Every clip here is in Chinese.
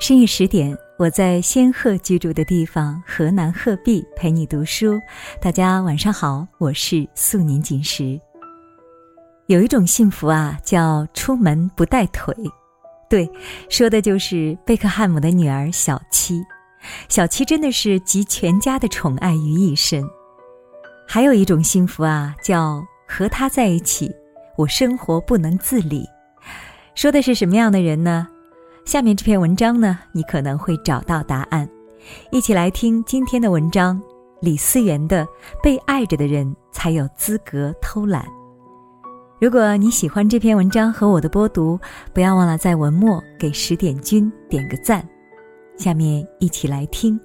深夜十点，我在仙鹤居住的地方河南鹤壁陪你读书。大家晚上好，我是素年锦时。有一种幸福啊，叫出门不带腿。对，说的就是贝克汉姆的女儿小七。小七真的是集全家的宠爱于一身。还有一种幸福啊，叫和他在一起，我生活不能自理。说的是什么样的人呢？下面这篇文章呢，你可能会找到答案。一起来听今天的文章：李思源的《被爱着的人才有资格偷懒》。如果你喜欢这篇文章和我的播读，不要忘了在文末给十点君点个赞。下面一起来听。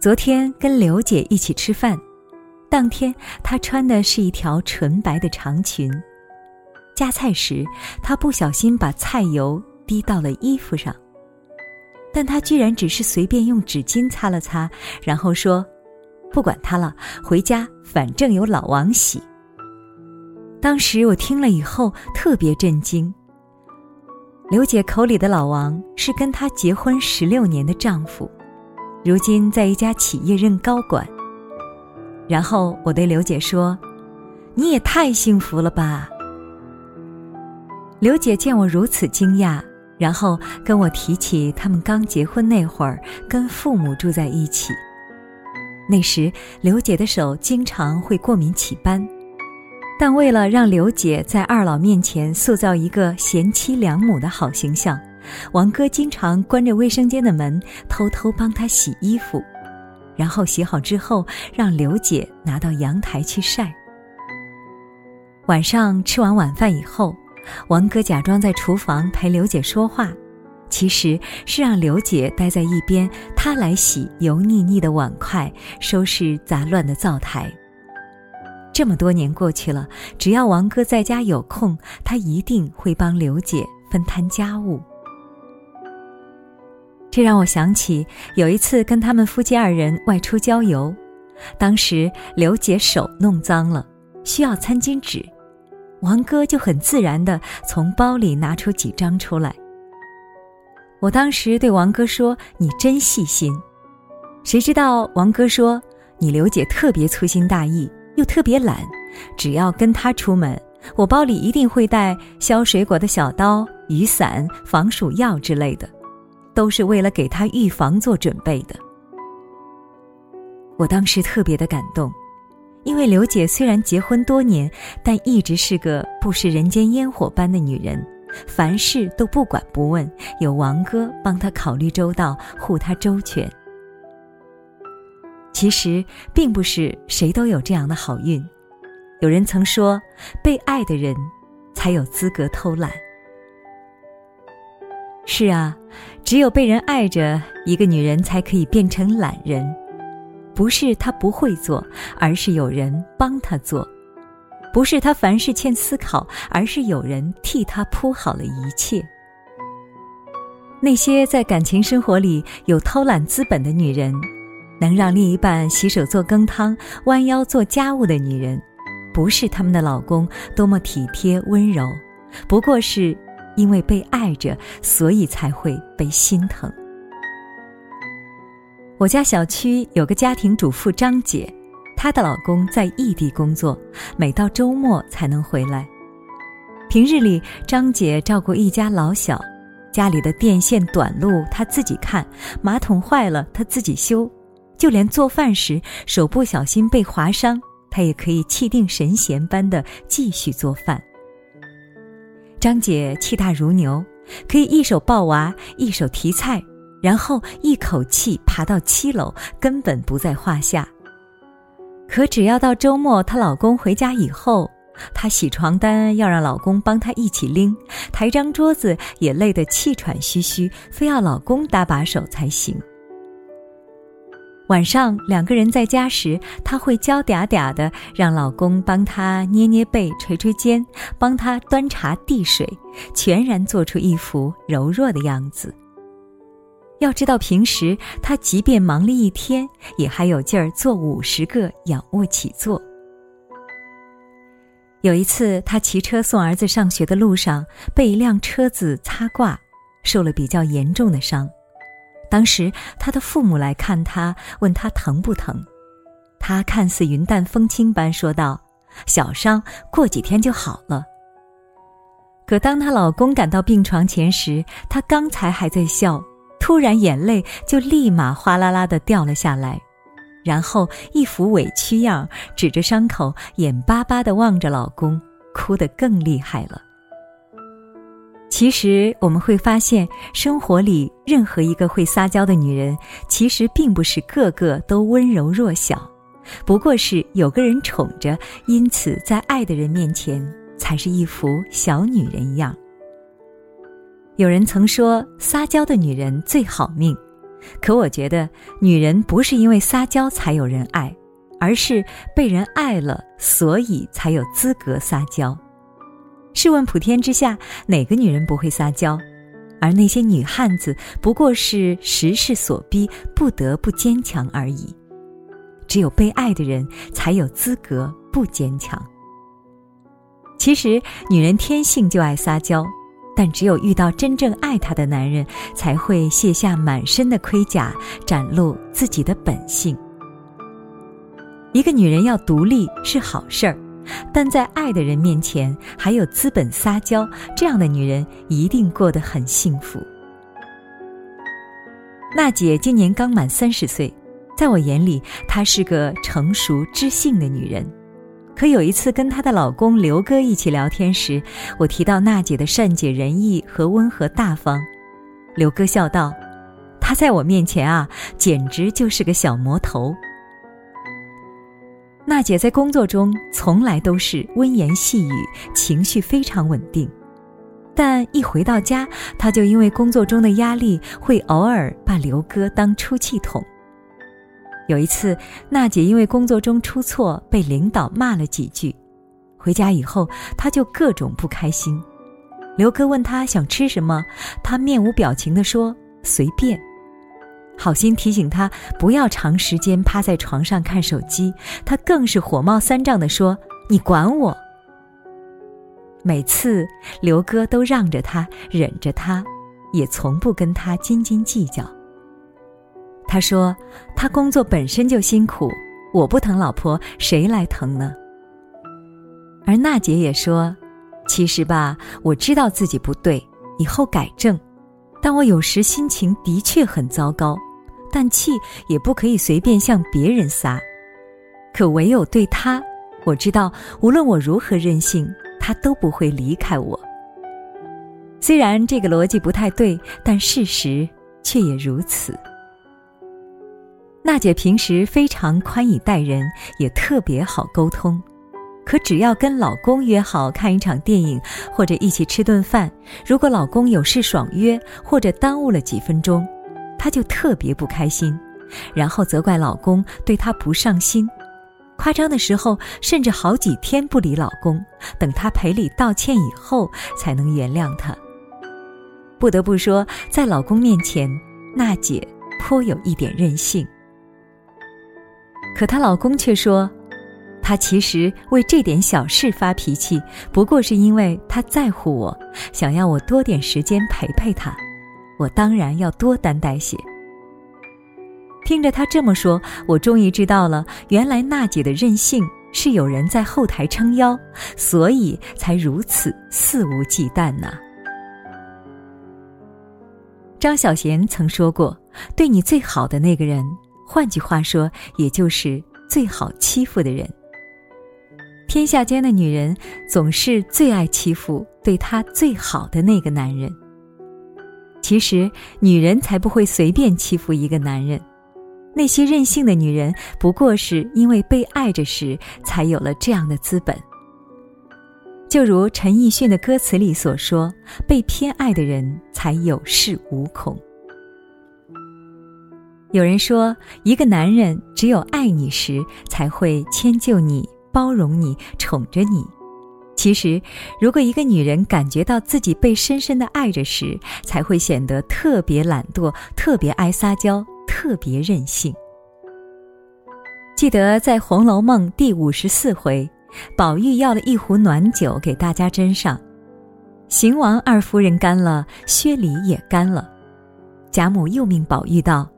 昨天跟刘姐一起吃饭，当天她穿的是一条纯白的长裙。夹菜时，他不小心把菜油滴到了衣服上，但他居然只是随便用纸巾擦了擦，然后说：“不管他了，回家反正有老王洗。”当时我听了以后特别震惊。刘姐口里的老王是跟她结婚十六年的丈夫，如今在一家企业任高管。然后我对刘姐说：“你也太幸福了吧！”刘姐见我如此惊讶，然后跟我提起他们刚结婚那会儿，跟父母住在一起。那时刘姐的手经常会过敏起斑，但为了让刘姐在二老面前塑造一个贤妻良母的好形象，王哥经常关着卫生间的门，偷偷帮她洗衣服，然后洗好之后让刘姐拿到阳台去晒。晚上吃完晚饭以后。王哥假装在厨房陪刘姐说话，其实是让刘姐待在一边，他来洗油腻腻的碗筷，收拾杂乱的灶台。这么多年过去了，只要王哥在家有空，他一定会帮刘姐分摊家务。这让我想起有一次跟他们夫妻二人外出郊游，当时刘姐手弄脏了，需要餐巾纸。王哥就很自然地从包里拿出几张出来。我当时对王哥说：“你真细心。”谁知道王哥说：“你刘姐特别粗心大意，又特别懒，只要跟她出门，我包里一定会带削水果的小刀、雨伞、防暑药之类的，都是为了给她预防做准备的。”我当时特别的感动。因为刘姐虽然结婚多年，但一直是个不食人间烟火般的女人，凡事都不管不问，有王哥帮她考虑周到，护她周全。其实并不是谁都有这样的好运。有人曾说，被爱的人，才有资格偷懒。是啊，只有被人爱着，一个女人才可以变成懒人。不是他不会做，而是有人帮他做；不是他凡事欠思考，而是有人替他铺好了一切。那些在感情生活里有偷懒资本的女人，能让另一半洗手做羹汤、弯腰做家务的女人，不是他们的老公多么体贴温柔，不过是因为被爱着，所以才会被心疼。我家小区有个家庭主妇张姐，她的老公在异地工作，每到周末才能回来。平日里，张姐照顾一家老小，家里的电线短路她自己看，马桶坏了她自己修，就连做饭时手不小心被划伤，她也可以气定神闲般的继续做饭。张姐气大如牛，可以一手抱娃，一手提菜。然后一口气爬到七楼，根本不在话下。可只要到周末，她老公回家以后，她洗床单要让老公帮她一起拎，抬张桌子也累得气喘吁吁，非要老公搭把手才行。晚上两个人在家时，她会娇嗲嗲的让老公帮她捏捏背、捶捶肩，帮她端茶递水，全然做出一副柔弱的样子。要知道，平时他即便忙了一天，也还有劲儿做五十个仰卧起坐。有一次，他骑车送儿子上学的路上，被一辆车子擦挂，受了比较严重的伤。当时他的父母来看他，问他疼不疼，他看似云淡风轻般说道：“小伤，过几天就好了。”可当她老公赶到病床前时，她刚才还在笑，突然眼泪就立马哗啦啦的掉了下来，然后一副委屈样，指着伤口，眼巴巴的望着老公，哭得更厉害了。其实我们会发现，生活里任何一个会撒娇的女人，其实并不是个个都温柔弱小，不过是有个人宠着，因此在爱的人面前，才是一副小女人样。有人曾说，撒娇的女人最好命，可我觉得，女人不是因为撒娇才有人爱，而是被人爱了，所以才有资格撒娇。试问普天之下，哪个女人不会撒娇？而那些女汉子，不过是时势所逼，不得不坚强而已。只有被爱的人，才有资格不坚强。其实，女人天性就爱撒娇，但只有遇到真正爱她的男人，才会卸下满身的盔甲，展露自己的本性。一个女人要独立是好事儿。但在爱的人面前还有资本撒娇，这样的女人一定过得很幸福。娜姐今年刚满三十岁，在我眼里，她是个成熟知性的女人。可有一次跟她的老公刘哥一起聊天时，我提到娜姐的善解人意和温和大方，刘哥笑道：“她在我面前啊，简直就是个小魔头。”娜姐在工作中从来都是温言细语，情绪非常稳定，但一回到家，她就因为工作中的压力，会偶尔把刘哥当出气筒。有一次，娜姐因为工作中出错被领导骂了几句，回家以后，她就各种不开心。刘哥问她想吃什么，她面无表情地说随便。好心提醒他不要长时间趴在床上看手机，他更是火冒三丈的说：“你管我！”每次刘哥都让着她，忍着她，也从不跟她斤斤计较。他说：“他工作本身就辛苦，我不疼老婆，谁来疼呢？”而娜姐也说：“其实吧，我知道自己不对，以后改正，但我有时心情的确很糟糕。”但气也不可以随便向别人撒，可唯有对他，我知道无论我如何任性，他都不会离开我。虽然这个逻辑不太对，但事实却也如此。娜姐平时非常宽以待人，也特别好沟通，可只要跟老公约好看一场电影或者一起吃顿饭，如果老公有事爽约或者耽误了几分钟。她就特别不开心，然后责怪老公对她不上心，夸张的时候甚至好几天不理老公，等他赔礼道歉以后才能原谅他。不得不说，在老公面前，娜姐颇有一点任性。可她老公却说，他其实为这点小事发脾气，不过是因为他在乎我，想要我多点时间陪陪他。我当然要多担待些。听着他这么说，我终于知道了，原来娜姐的任性是有人在后台撑腰，所以才如此肆无忌惮呢。张小娴曾说过：“对你最好的那个人，换句话说，也就是最好欺负的人。天下间的女人总是最爱欺负对她最好的那个男人。”其实，女人才不会随便欺负一个男人。那些任性的女人，不过是因为被爱着时，才有了这样的资本。就如陈奕迅的歌词里所说：“被偏爱的人才有恃无恐。”有人说，一个男人只有爱你时，才会迁就你、包容你、宠着你。其实，如果一个女人感觉到自己被深深的爱着时，才会显得特别懒惰、特别爱撒娇、特别任性。记得在《红楼梦》第五十四回，宝玉要了一壶暖酒给大家斟上。邢王二夫人干了，薛礼也干了。贾母又命宝玉道：“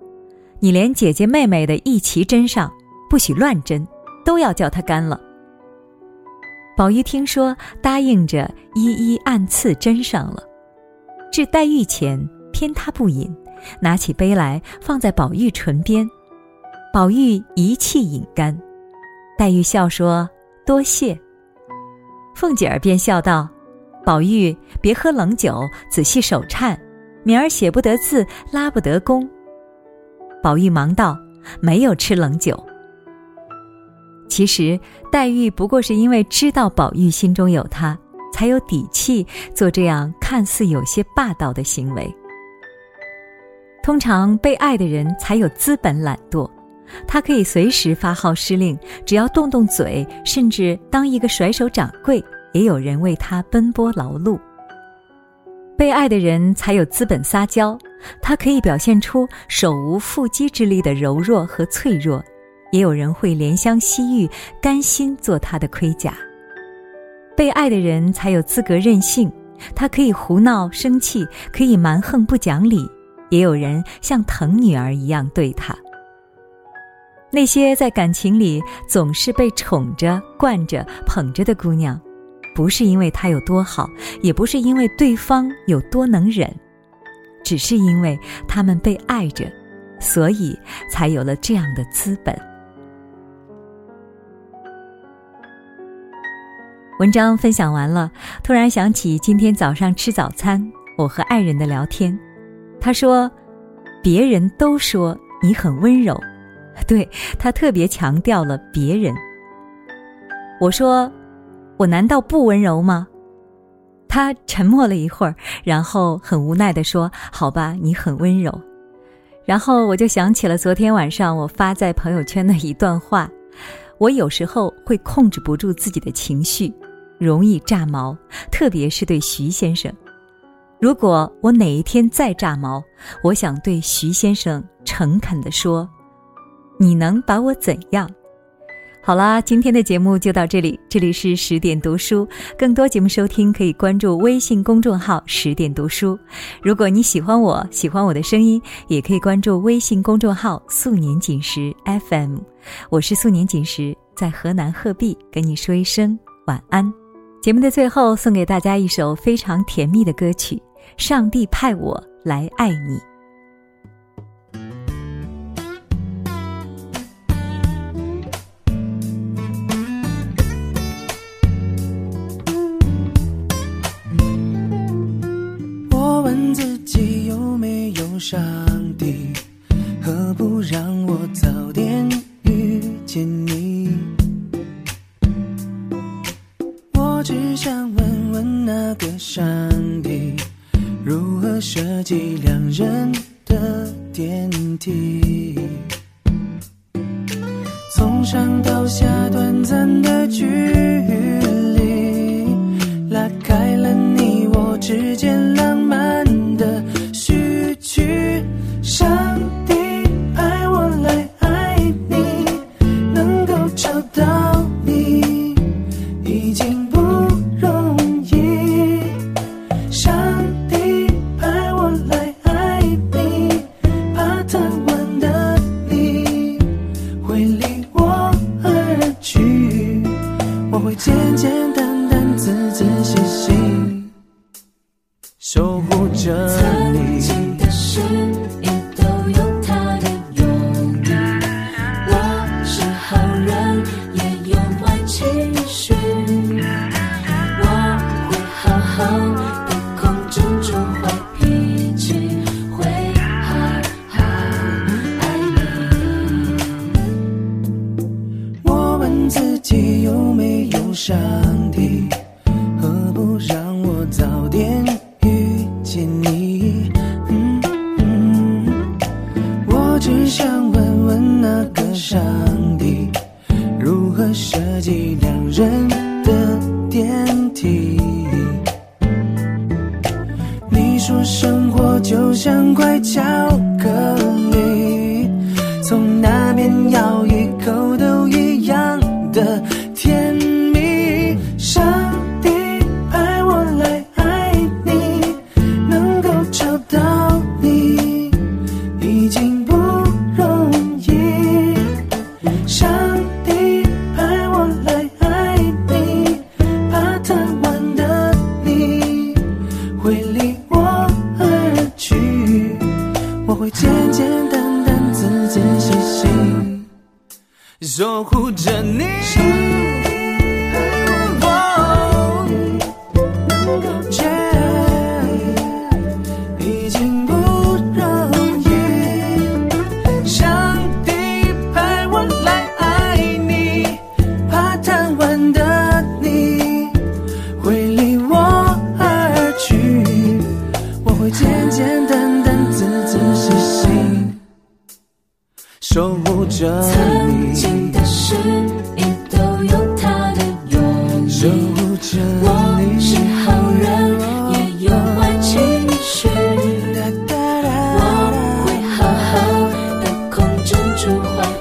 你连姐姐妹妹的一齐斟上，不许乱斟，都要叫他干了。”宝玉听说，答应着一一按次斟上了。至黛玉前，偏他不饮，拿起杯来放在宝玉唇边，宝玉一气饮干。黛玉笑说：“多谢。”凤姐儿便笑道：“宝玉，别喝冷酒，仔细手颤，明儿写不得字，拉不得弓。”宝玉忙道：“没有吃冷酒。”其实黛玉不过是因为知道宝玉心中有她，才有底气做这样看似有些霸道的行为。通常被爱的人才有资本懒惰，他可以随时发号施令，只要动动嘴，甚至当一个甩手掌柜，也有人为他奔波劳碌。被爱的人才有资本撒娇，他可以表现出手无缚鸡之力的柔弱和脆弱。也有人会怜香惜玉，甘心做他的盔甲。被爱的人才有资格任性，他可以胡闹生气，可以蛮横不讲理。也有人像疼女儿一样对他。那些在感情里总是被宠着、惯着、捧着的姑娘，不是因为她有多好，也不是因为对方有多能忍，只是因为他们被爱着，所以才有了这样的资本。文章分享完了，突然想起今天早上吃早餐，我和爱人的聊天。他说：“别人都说你很温柔，对他特别强调了别人。”我说：“我难道不温柔吗？”他沉默了一会儿，然后很无奈的说：“好吧，你很温柔。”然后我就想起了昨天晚上我发在朋友圈的一段话：“我有时候会控制不住自己的情绪。”容易炸毛，特别是对徐先生。如果我哪一天再炸毛，我想对徐先生诚恳地说：“你能把我怎样？”好啦，今天的节目就到这里。这里是十点读书，更多节目收听可以关注微信公众号“十点读书”。如果你喜欢我，喜欢我的声音，也可以关注微信公众号“素年锦时 FM”。我是素年锦时，在河南鹤壁跟你说一声晚安。节目的最后，送给大家一首非常甜蜜的歌曲《上帝派我来爱你》。上帝，何不让我早点遇见你？我只想问问那个上帝，如何设计两人的电梯？从上到下短暂的距离，拉开了你我之间浪着你。只想问问那个上帝，如何设计两人的电梯？你说生活就像块巧中华